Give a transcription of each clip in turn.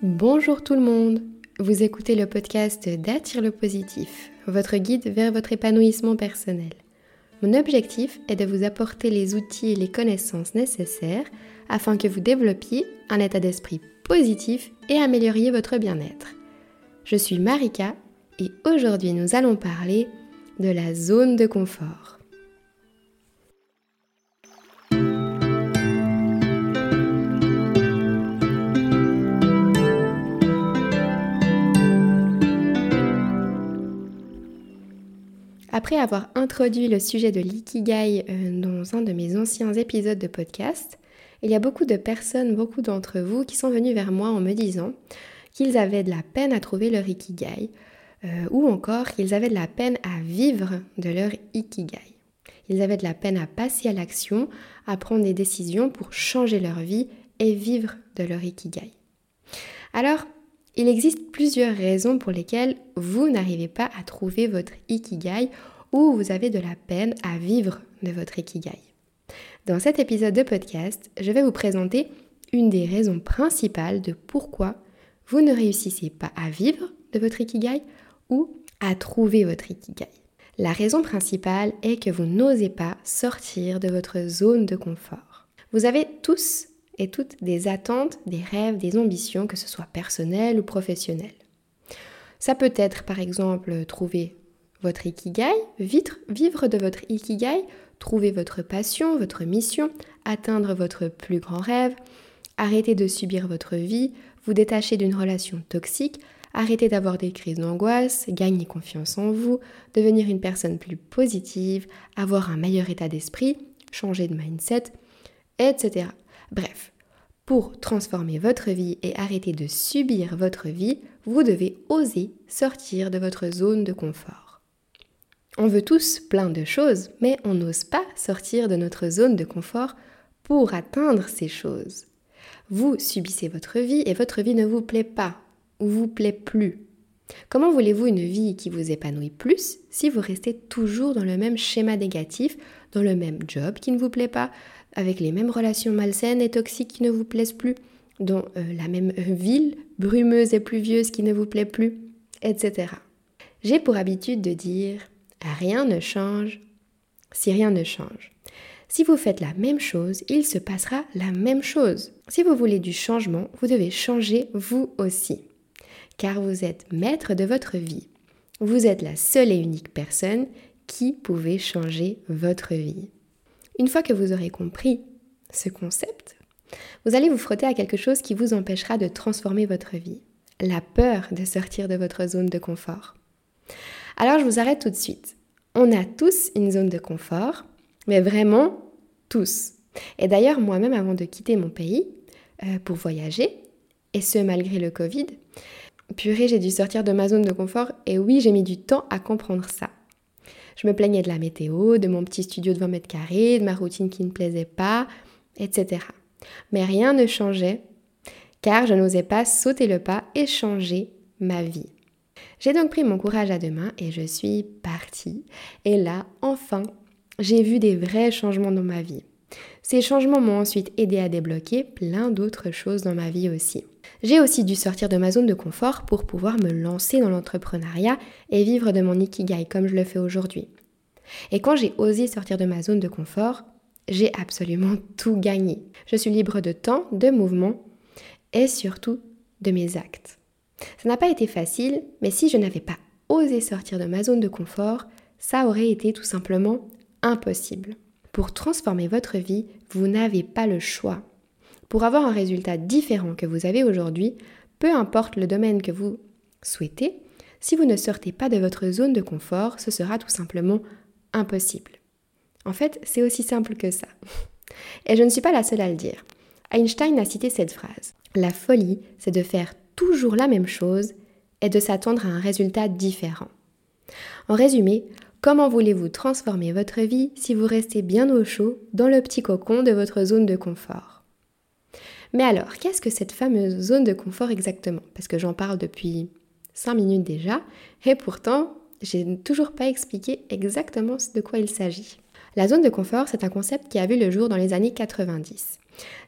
Bonjour tout le monde Vous écoutez le podcast d'Attire le positif, votre guide vers votre épanouissement personnel. Mon objectif est de vous apporter les outils et les connaissances nécessaires afin que vous développiez un état d'esprit positif et amélioriez votre bien-être. Je suis Marika et aujourd'hui nous allons parler de la zone de confort. Après avoir introduit le sujet de l'ikigai euh, dans un de mes anciens épisodes de podcast, il y a beaucoup de personnes, beaucoup d'entre vous qui sont venus vers moi en me disant qu'ils avaient de la peine à trouver leur ikigai euh, ou encore qu'ils avaient de la peine à vivre de leur ikigai. Ils avaient de la peine à passer à l'action, à prendre des décisions pour changer leur vie et vivre de leur ikigai. Alors, il existe plusieurs raisons pour lesquelles vous n'arrivez pas à trouver votre ikigai ou vous avez de la peine à vivre de votre ikigai. Dans cet épisode de podcast, je vais vous présenter une des raisons principales de pourquoi vous ne réussissez pas à vivre de votre ikigai ou à trouver votre ikigai. La raison principale est que vous n'osez pas sortir de votre zone de confort. Vous avez tous et toutes des attentes, des rêves, des ambitions, que ce soit personnelles ou professionnelles. Ça peut être par exemple trouver votre ikigai, vivre de votre ikigai, trouver votre passion, votre mission, atteindre votre plus grand rêve, arrêter de subir votre vie, vous détacher d'une relation toxique, arrêter d'avoir des crises d'angoisse, gagner confiance en vous, devenir une personne plus positive, avoir un meilleur état d'esprit, changer de mindset, etc. Bref, pour transformer votre vie et arrêter de subir votre vie, vous devez oser sortir de votre zone de confort. On veut tous plein de choses, mais on n'ose pas sortir de notre zone de confort pour atteindre ces choses. Vous subissez votre vie et votre vie ne vous plaît pas ou vous plaît plus. Comment voulez-vous une vie qui vous épanouit plus si vous restez toujours dans le même schéma négatif, dans le même job qui ne vous plaît pas, avec les mêmes relations malsaines et toxiques qui ne vous plaisent plus, dans euh, la même ville brumeuse et pluvieuse qui ne vous plaît plus, etc. J'ai pour habitude de dire rien ne change si rien ne change. Si vous faites la même chose, il se passera la même chose. Si vous voulez du changement, vous devez changer vous aussi. Car vous êtes maître de votre vie. Vous êtes la seule et unique personne qui pouvait changer votre vie. Une fois que vous aurez compris ce concept, vous allez vous frotter à quelque chose qui vous empêchera de transformer votre vie. La peur de sortir de votre zone de confort. Alors je vous arrête tout de suite. On a tous une zone de confort, mais vraiment tous. Et d'ailleurs, moi-même, avant de quitter mon pays euh, pour voyager, et ce malgré le Covid, purée, j'ai dû sortir de ma zone de confort, et oui, j'ai mis du temps à comprendre ça. Je me plaignais de la météo, de mon petit studio de 20 mètres carrés, de ma routine qui ne plaisait pas, etc. Mais rien ne changeait car je n'osais pas sauter le pas et changer ma vie. J'ai donc pris mon courage à deux mains et je suis partie. Et là, enfin, j'ai vu des vrais changements dans ma vie. Ces changements m'ont ensuite aidé à débloquer plein d'autres choses dans ma vie aussi. J'ai aussi dû sortir de ma zone de confort pour pouvoir me lancer dans l'entrepreneuriat et vivre de mon ikigai comme je le fais aujourd'hui. Et quand j'ai osé sortir de ma zone de confort, j'ai absolument tout gagné. Je suis libre de temps, de mouvement et surtout de mes actes. Ça n'a pas été facile, mais si je n'avais pas osé sortir de ma zone de confort, ça aurait été tout simplement impossible. Pour transformer votre vie, vous n'avez pas le choix. Pour avoir un résultat différent que vous avez aujourd'hui, peu importe le domaine que vous souhaitez, si vous ne sortez pas de votre zone de confort, ce sera tout simplement impossible. En fait, c'est aussi simple que ça. Et je ne suis pas la seule à le dire. Einstein a cité cette phrase. La folie, c'est de faire toujours la même chose et de s'attendre à un résultat différent. En résumé, comment voulez-vous transformer votre vie si vous restez bien au chaud dans le petit cocon de votre zone de confort? Mais alors, qu'est-ce que cette fameuse zone de confort exactement? Parce que j'en parle depuis 5 minutes déjà, et pourtant, j'ai toujours pas expliqué exactement de quoi il s'agit. La zone de confort, c'est un concept qui a vu le jour dans les années 90.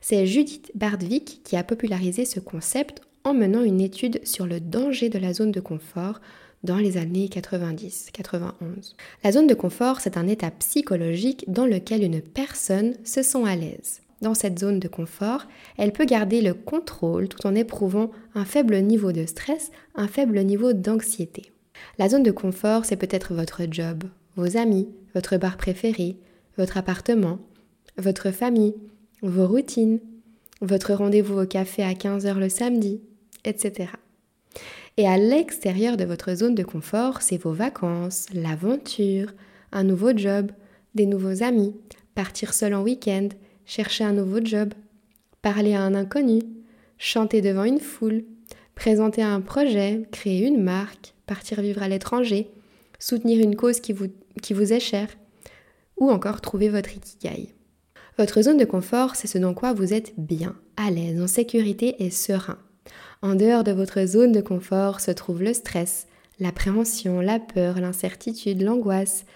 C'est Judith Bardwick qui a popularisé ce concept en menant une étude sur le danger de la zone de confort dans les années 90-91. La zone de confort, c'est un état psychologique dans lequel une personne se sent à l'aise. Dans cette zone de confort, elle peut garder le contrôle tout en éprouvant un faible niveau de stress, un faible niveau d'anxiété. La zone de confort, c'est peut-être votre job, vos amis, votre bar préféré, votre appartement, votre famille, vos routines, votre rendez-vous au café à 15h le samedi, etc. Et à l'extérieur de votre zone de confort, c'est vos vacances, l'aventure, un nouveau job, des nouveaux amis, partir seul en week-end, chercher un nouveau job, parler à un inconnu, chanter devant une foule, présenter un projet, créer une marque, partir vivre à l'étranger, soutenir une cause qui vous, qui vous est chère, ou encore trouver votre ikigai. Votre zone de confort, c'est ce dans quoi vous êtes bien, à l'aise, en sécurité et serein. En dehors de votre zone de confort se trouve le stress, l'appréhension, la peur, l'incertitude, l'angoisse,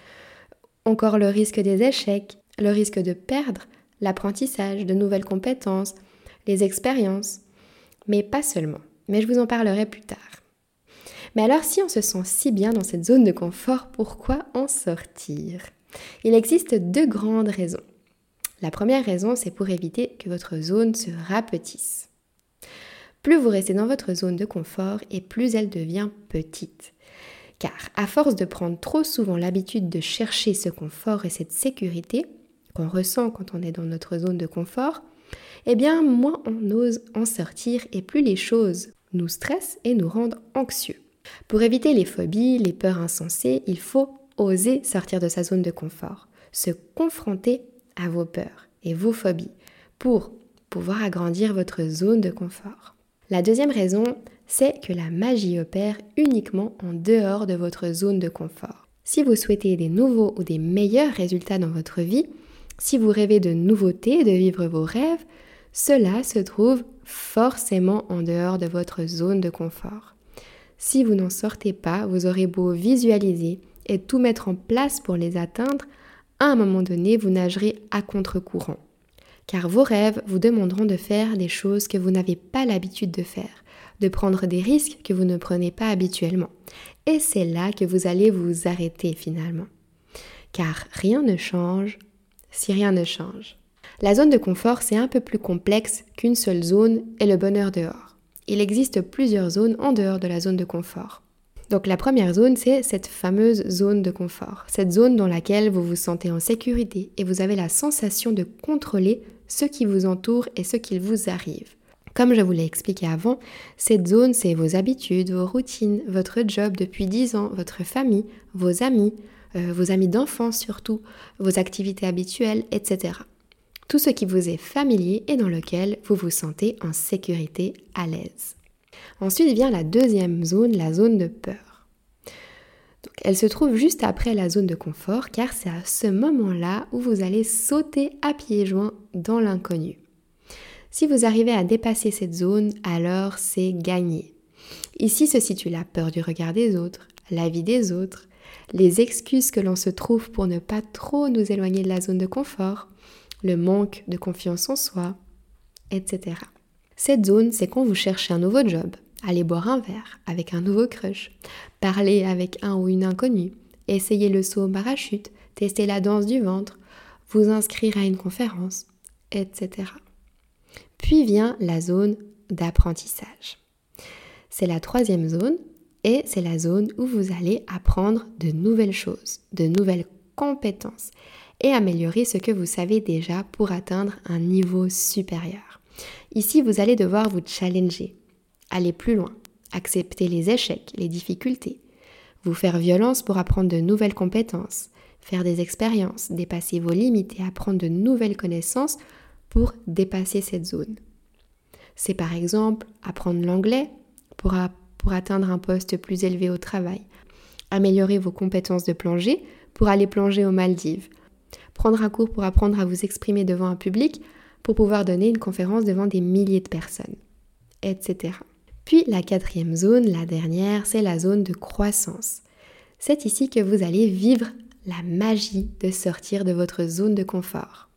encore le risque des échecs, le risque de perdre, l'apprentissage, de nouvelles compétences, les expériences. Mais pas seulement. Mais je vous en parlerai plus tard. Mais alors si on se sent si bien dans cette zone de confort, pourquoi en sortir? Il existe deux grandes raisons. La première raison, c'est pour éviter que votre zone se rapetisse. Plus vous restez dans votre zone de confort et plus elle devient petite. Car à force de prendre trop souvent l'habitude de chercher ce confort et cette sécurité qu'on ressent quand on est dans notre zone de confort, eh bien moins on ose en sortir et plus les choses nous stressent et nous rendent anxieux. Pour éviter les phobies, les peurs insensées, il faut oser sortir de sa zone de confort, se confronter à vos peurs et vos phobies pour pouvoir agrandir votre zone de confort. La deuxième raison, c'est que la magie opère uniquement en dehors de votre zone de confort. Si vous souhaitez des nouveaux ou des meilleurs résultats dans votre vie, si vous rêvez de nouveautés, de vivre vos rêves, cela se trouve forcément en dehors de votre zone de confort. Si vous n'en sortez pas, vous aurez beau visualiser et tout mettre en place pour les atteindre, à un moment donné, vous nagerez à contre-courant car vos rêves vous demanderont de faire des choses que vous n'avez pas l'habitude de faire, de prendre des risques que vous ne prenez pas habituellement. Et c'est là que vous allez vous arrêter finalement. Car rien ne change si rien ne change. La zone de confort, c'est un peu plus complexe qu'une seule zone et le bonheur dehors. Il existe plusieurs zones en dehors de la zone de confort. Donc la première zone, c'est cette fameuse zone de confort, cette zone dans laquelle vous vous sentez en sécurité et vous avez la sensation de contrôler ce qui vous entoure et ce qu'il vous arrive. Comme je vous l'ai expliqué avant, cette zone, c'est vos habitudes, vos routines, votre job depuis 10 ans, votre famille, vos amis, euh, vos amis d'enfance surtout, vos activités habituelles, etc. Tout ce qui vous est familier et dans lequel vous vous sentez en sécurité, à l'aise. Ensuite vient la deuxième zone, la zone de peur. elle se trouve juste après la zone de confort car c'est à ce moment-là où vous allez sauter à pieds joints dans l'inconnu. Si vous arrivez à dépasser cette zone, alors c'est gagné. Ici se situe la peur du regard des autres, la vie des autres, les excuses que l'on se trouve pour ne pas trop nous éloigner de la zone de confort, le manque de confiance en soi, etc. Cette zone, c'est quand vous cherchez un nouveau job, aller boire un verre avec un nouveau crush, parler avec un ou une inconnue, essayer le saut au parachute, tester la danse du ventre, vous inscrire à une conférence, etc. Puis vient la zone d'apprentissage. C'est la troisième zone et c'est la zone où vous allez apprendre de nouvelles choses, de nouvelles compétences et améliorer ce que vous savez déjà pour atteindre un niveau supérieur. Ici, vous allez devoir vous challenger, aller plus loin, accepter les échecs, les difficultés, vous faire violence pour apprendre de nouvelles compétences, faire des expériences, dépasser vos limites et apprendre de nouvelles connaissances pour dépasser cette zone. C'est par exemple apprendre l'anglais pour, pour atteindre un poste plus élevé au travail, améliorer vos compétences de plongée pour aller plonger aux Maldives, prendre un cours pour apprendre à vous exprimer devant un public pour pouvoir donner une conférence devant des milliers de personnes, etc. Puis la quatrième zone, la dernière, c'est la zone de croissance. C'est ici que vous allez vivre la magie de sortir de votre zone de confort.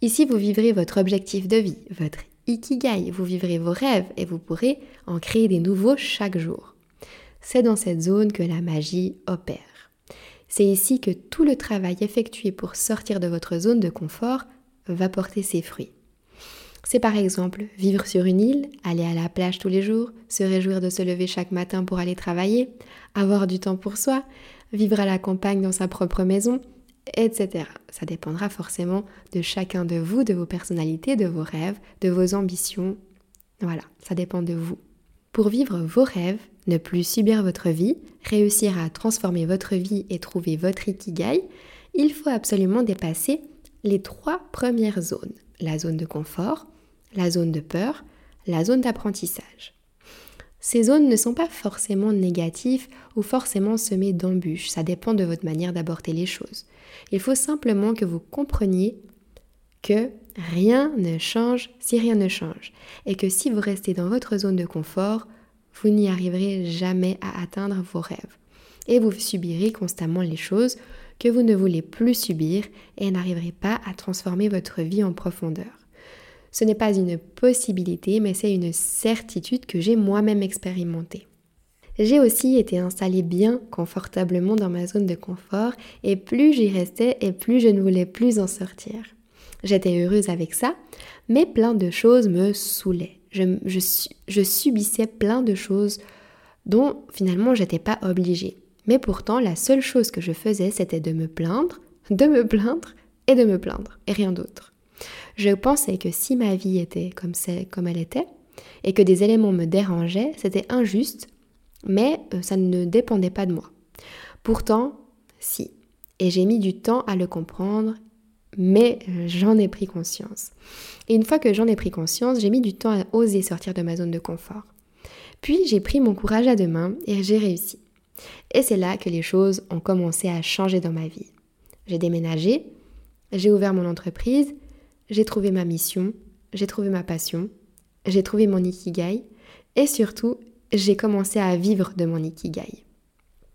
Ici, vous vivrez votre objectif de vie, votre ikigai, vous vivrez vos rêves et vous pourrez en créer des nouveaux chaque jour. C'est dans cette zone que la magie opère. C'est ici que tout le travail effectué pour sortir de votre zone de confort va porter ses fruits. C'est par exemple vivre sur une île, aller à la plage tous les jours, se réjouir de se lever chaque matin pour aller travailler, avoir du temps pour soi, vivre à la campagne dans sa propre maison, etc. Ça dépendra forcément de chacun de vous, de vos personnalités, de vos rêves, de vos ambitions. Voilà, ça dépend de vous. Pour vivre vos rêves, ne plus subir votre vie, réussir à transformer votre vie et trouver votre ikigai, il faut absolument dépasser les trois premières zones. La zone de confort, la zone de peur, la zone d'apprentissage. Ces zones ne sont pas forcément négatives ou forcément semées d'embûches, ça dépend de votre manière d'aborder les choses. Il faut simplement que vous compreniez que rien ne change si rien ne change et que si vous restez dans votre zone de confort, vous n'y arriverez jamais à atteindre vos rêves. Et vous subirez constamment les choses que vous ne voulez plus subir et n'arriverez pas à transformer votre vie en profondeur. Ce n'est pas une possibilité, mais c'est une certitude que j'ai moi-même expérimentée. J'ai aussi été installée bien confortablement dans ma zone de confort et plus j'y restais et plus je ne voulais plus en sortir. J'étais heureuse avec ça, mais plein de choses me saoulaient. Je, je subissais plein de choses dont finalement j'étais pas obligée. Mais pourtant, la seule chose que je faisais, c'était de me plaindre, de me plaindre et de me plaindre, et rien d'autre. Je pensais que si ma vie était comme, comme elle était, et que des éléments me dérangeaient, c'était injuste, mais euh, ça ne dépendait pas de moi. Pourtant, si. Et j'ai mis du temps à le comprendre, mais euh, j'en ai pris conscience. Et une fois que j'en ai pris conscience, j'ai mis du temps à oser sortir de ma zone de confort. Puis j'ai pris mon courage à deux mains et j'ai réussi. Et c'est là que les choses ont commencé à changer dans ma vie. J'ai déménagé, j'ai ouvert mon entreprise, j'ai trouvé ma mission, j'ai trouvé ma passion, j'ai trouvé mon ikigai et surtout, j'ai commencé à vivre de mon ikigai.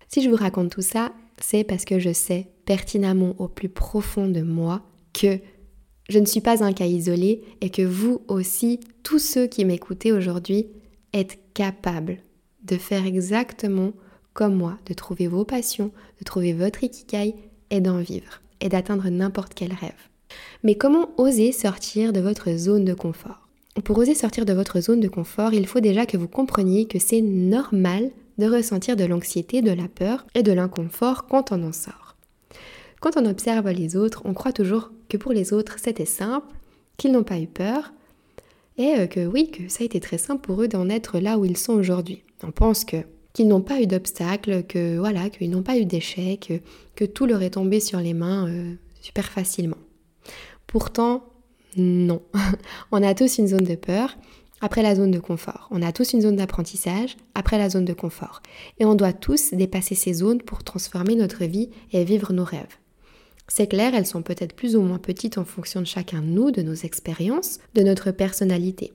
Si je vous raconte tout ça, c'est parce que je sais pertinemment au plus profond de moi que je ne suis pas un cas isolé et que vous aussi, tous ceux qui m'écoutez aujourd'hui, êtes capables de faire exactement comme moi, de trouver vos passions, de trouver votre ikigai et d'en vivre et d'atteindre n'importe quel rêve. Mais comment oser sortir de votre zone de confort? Pour oser sortir de votre zone de confort, il faut déjà que vous compreniez que c'est normal de ressentir de l'anxiété, de la peur et de l'inconfort quand on en sort. Quand on observe les autres, on croit toujours que pour les autres c'était simple, qu'ils n'ont pas eu peur, et euh, que oui, que ça a été très simple pour eux d'en être là où ils sont aujourd'hui. On pense que qu'ils n'ont pas eu d'obstacles, que voilà, qu'ils n'ont pas eu d'échecs, que, tout leur est tombé sur les mains euh, super facilement. Pourtant, non. on a tous une zone de peur après la zone de confort. On a tous une zone d'apprentissage après la zone de confort. Et on doit tous dépasser ces zones pour transformer notre vie et vivre nos rêves. C'est clair, elles sont peut-être plus ou moins petites en fonction de chacun de nous, de nos expériences, de notre personnalité.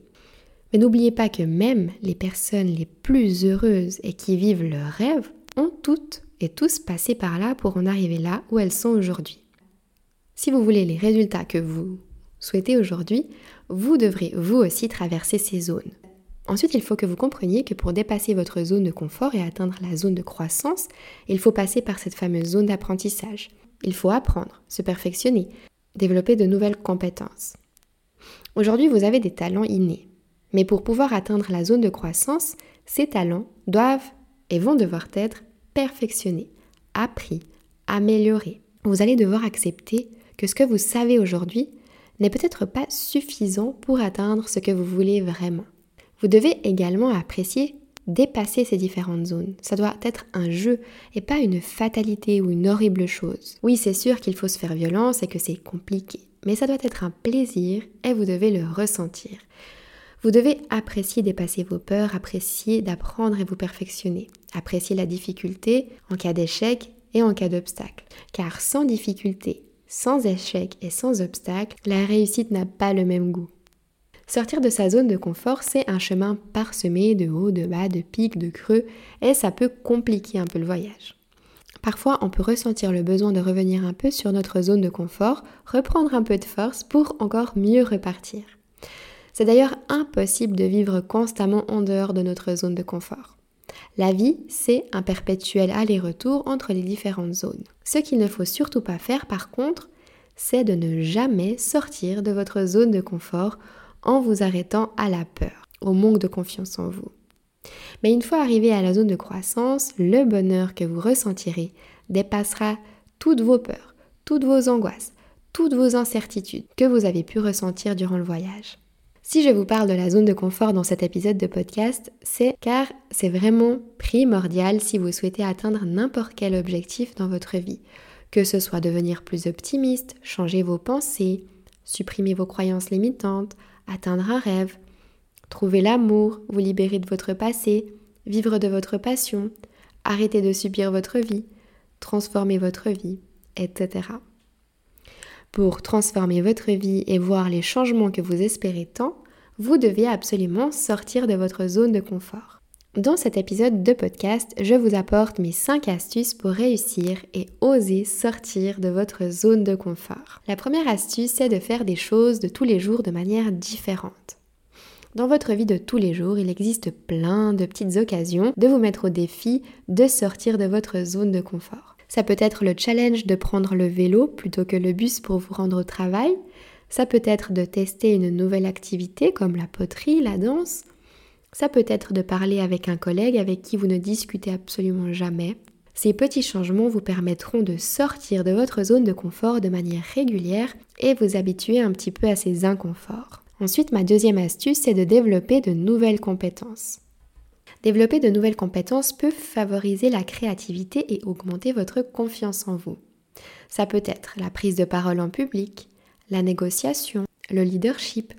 Mais n'oubliez pas que même les personnes les plus heureuses et qui vivent leurs rêves ont toutes et tous passé par là pour en arriver là où elles sont aujourd'hui. Si vous voulez les résultats que vous souhaitez aujourd'hui, vous devrez vous aussi traverser ces zones. Ensuite, il faut que vous compreniez que pour dépasser votre zone de confort et atteindre la zone de croissance, il faut passer par cette fameuse zone d'apprentissage. Il faut apprendre, se perfectionner, développer de nouvelles compétences. Aujourd'hui, vous avez des talents innés. Mais pour pouvoir atteindre la zone de croissance, ces talents doivent et vont devoir être perfectionnés, appris, améliorés. Vous allez devoir accepter que ce que vous savez aujourd'hui n'est peut-être pas suffisant pour atteindre ce que vous voulez vraiment. Vous devez également apprécier dépasser ces différentes zones. Ça doit être un jeu et pas une fatalité ou une horrible chose. Oui, c'est sûr qu'il faut se faire violence et que c'est compliqué, mais ça doit être un plaisir et vous devez le ressentir. Vous devez apprécier dépasser vos peurs, apprécier d'apprendre et vous perfectionner, apprécier la difficulté en cas d'échec et en cas d'obstacle. Car sans difficulté sans échec et sans obstacle, la réussite n'a pas le même goût. Sortir de sa zone de confort, c'est un chemin parsemé de hauts, de bas, de pics, de creux, et ça peut compliquer un peu le voyage. Parfois, on peut ressentir le besoin de revenir un peu sur notre zone de confort, reprendre un peu de force pour encore mieux repartir. C'est d'ailleurs impossible de vivre constamment en dehors de notre zone de confort. La vie, c'est un perpétuel aller-retour entre les différentes zones. Ce qu'il ne faut surtout pas faire par contre, c'est de ne jamais sortir de votre zone de confort en vous arrêtant à la peur, au manque de confiance en vous. Mais une fois arrivé à la zone de croissance, le bonheur que vous ressentirez dépassera toutes vos peurs, toutes vos angoisses, toutes vos incertitudes que vous avez pu ressentir durant le voyage. Si je vous parle de la zone de confort dans cet épisode de podcast, c'est car c'est vraiment primordial si vous souhaitez atteindre n'importe quel objectif dans votre vie, que ce soit devenir plus optimiste, changer vos pensées, supprimer vos croyances limitantes, atteindre un rêve, trouver l'amour, vous libérer de votre passé, vivre de votre passion, arrêter de subir votre vie, transformer votre vie, etc. Pour transformer votre vie et voir les changements que vous espérez tant, vous devez absolument sortir de votre zone de confort. Dans cet épisode de podcast, je vous apporte mes 5 astuces pour réussir et oser sortir de votre zone de confort. La première astuce, c'est de faire des choses de tous les jours de manière différente. Dans votre vie de tous les jours, il existe plein de petites occasions de vous mettre au défi de sortir de votre zone de confort. Ça peut être le challenge de prendre le vélo plutôt que le bus pour vous rendre au travail. Ça peut être de tester une nouvelle activité comme la poterie, la danse. Ça peut être de parler avec un collègue avec qui vous ne discutez absolument jamais. Ces petits changements vous permettront de sortir de votre zone de confort de manière régulière et vous habituer un petit peu à ces inconforts. Ensuite, ma deuxième astuce, c'est de développer de nouvelles compétences. Développer de nouvelles compétences peut favoriser la créativité et augmenter votre confiance en vous. Ça peut être la prise de parole en public, la négociation, le leadership.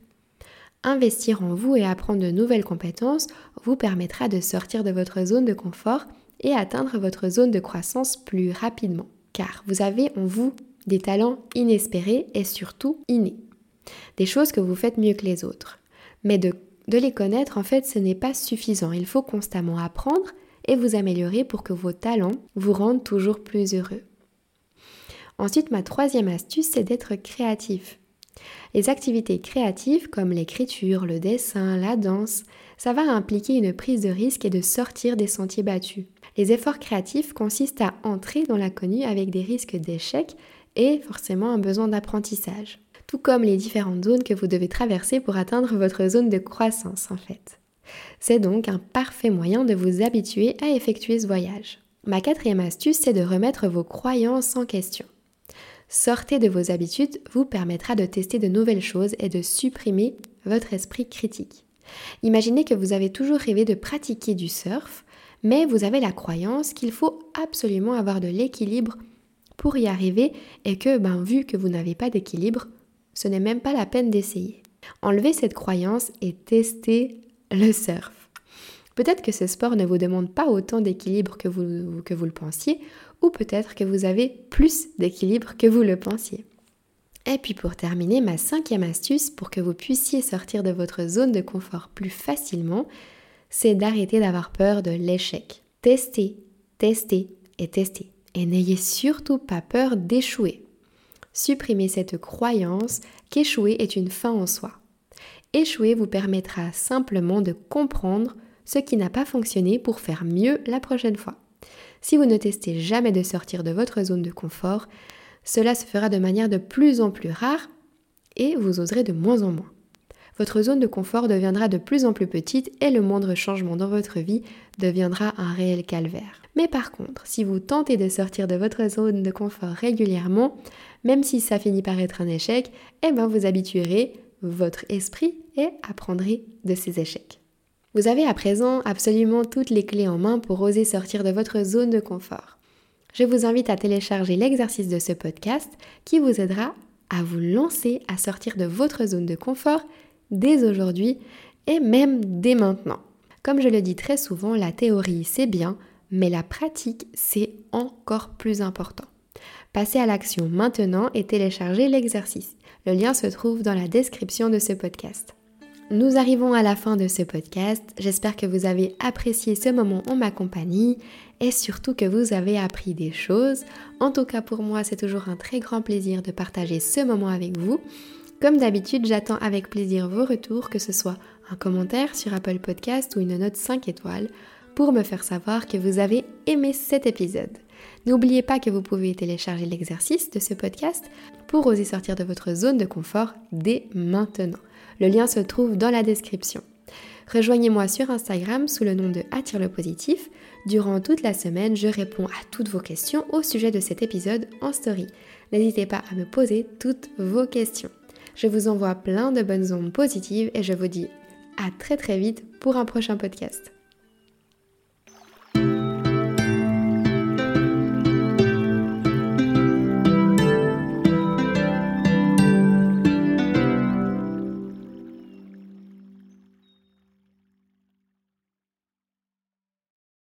Investir en vous et apprendre de nouvelles compétences vous permettra de sortir de votre zone de confort et atteindre votre zone de croissance plus rapidement. Car vous avez en vous des talents inespérés et surtout innés. Des choses que vous faites mieux que les autres. Mais de de les connaître, en fait, ce n'est pas suffisant. Il faut constamment apprendre et vous améliorer pour que vos talents vous rendent toujours plus heureux. Ensuite, ma troisième astuce, c'est d'être créatif. Les activités créatives comme l'écriture, le dessin, la danse, ça va impliquer une prise de risque et de sortir des sentiers battus. Les efforts créatifs consistent à entrer dans l'inconnu avec des risques d'échec et forcément un besoin d'apprentissage tout comme les différentes zones que vous devez traverser pour atteindre votre zone de croissance en fait. C'est donc un parfait moyen de vous habituer à effectuer ce voyage. Ma quatrième astuce, c'est de remettre vos croyances en question. Sortez de vos habitudes vous permettra de tester de nouvelles choses et de supprimer votre esprit critique. Imaginez que vous avez toujours rêvé de pratiquer du surf, mais vous avez la croyance qu'il faut absolument avoir de l'équilibre pour y arriver et que, ben, vu que vous n'avez pas d'équilibre, ce n'est même pas la peine d'essayer. Enlevez cette croyance et testez le surf. Peut-être que ce sport ne vous demande pas autant d'équilibre que vous, le pensiez, ou peut-être que vous avez plus d'équilibre que vous le pensiez. Et puis pour terminer, ma cinquième astuce pour que vous puissiez sortir de votre zone de confort plus facilement, c'est d'arrêter d'avoir peur de l'échec. Testez, testez et testez. Et n'ayez surtout pas peur d'échouer. Supprimez cette croyance qu'échouer est une fin en soi. Échouer vous permettra simplement de comprendre ce qui n'a pas fonctionné pour faire mieux la prochaine fois. Si vous ne testez jamais de sortir de votre zone de confort, cela se fera de manière de plus en plus rare et vous oserez de moins en moins. Votre zone de confort deviendra de plus en plus petite et le moindre changement dans votre vie deviendra un réel calvaire. Mais par contre, si vous tentez de sortir de votre zone de confort régulièrement, même si ça finit par être un échec, eh ben vous habituerez votre esprit et apprendrez de ces échecs. Vous avez à présent absolument toutes les clés en main pour oser sortir de votre zone de confort. Je vous invite à télécharger l'exercice de ce podcast qui vous aidera à vous lancer à sortir de votre zone de confort dès aujourd'hui et même dès maintenant. Comme je le dis très souvent, la théorie c'est bien, mais la pratique c'est encore plus important. Passez à l'action maintenant et téléchargez l'exercice. Le lien se trouve dans la description de ce podcast. Nous arrivons à la fin de ce podcast. J'espère que vous avez apprécié ce moment en ma compagnie et surtout que vous avez appris des choses. En tout cas pour moi, c'est toujours un très grand plaisir de partager ce moment avec vous. Comme d'habitude, j'attends avec plaisir vos retours, que ce soit un commentaire sur Apple Podcast ou une note 5 étoiles, pour me faire savoir que vous avez aimé cet épisode. N'oubliez pas que vous pouvez télécharger l'exercice de ce podcast pour oser sortir de votre zone de confort dès maintenant. Le lien se trouve dans la description. Rejoignez-moi sur Instagram sous le nom de Attire le positif. Durant toute la semaine, je réponds à toutes vos questions au sujet de cet épisode en story. N'hésitez pas à me poser toutes vos questions. Je vous envoie plein de bonnes ondes positives et je vous dis à très très vite pour un prochain podcast.